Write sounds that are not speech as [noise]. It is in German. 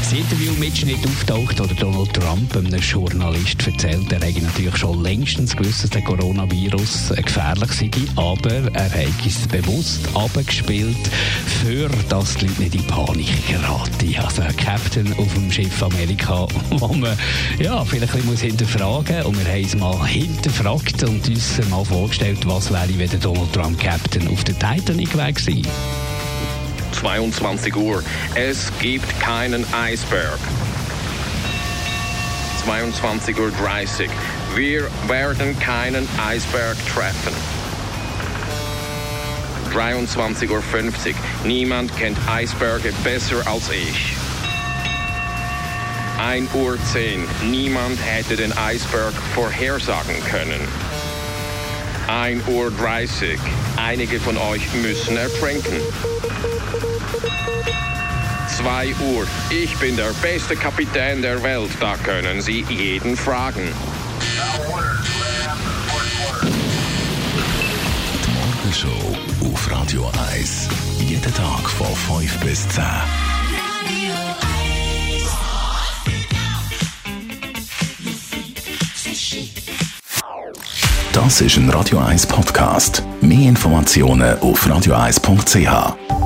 Das Interview-Mitschnitt auftaucht oder Donald Trump einem Journalist erzählt, er hätte natürlich schon längstens gewusst, dass der Coronavirus gefährlich sei, aber er hat es bewusst abgespielt, für dass die Leute nicht in Panik geraten. Also ein Captain auf dem Schiff Amerika, [laughs] wo man ja, vielleicht ein bisschen hinterfragen muss. Und wir haben es mal hinterfragt und uns mal vorgestellt, was wäre, wenn Donald Trump Captain auf der Titanic wäre. 22 Uhr. Es gibt keinen Eisberg. 22 Uhr 30. Wir werden keinen Eisberg treffen. 23 Uhr 50. Niemand kennt Eisberge besser als ich. 1 Uhr 10. Niemand hätte den Eisberg vorhersagen können. 1 Uhr 30. Einige von euch müssen ertrinken. 2 Uhr. Ich bin der beste Kapitän der Welt. Da können Sie jeden fragen. Die Morgenshow auf Radio 1. Jeden Tag von 5 bis 10. Das ist ein Radio 1 Podcast. Mehr Informationen auf radio1.ch.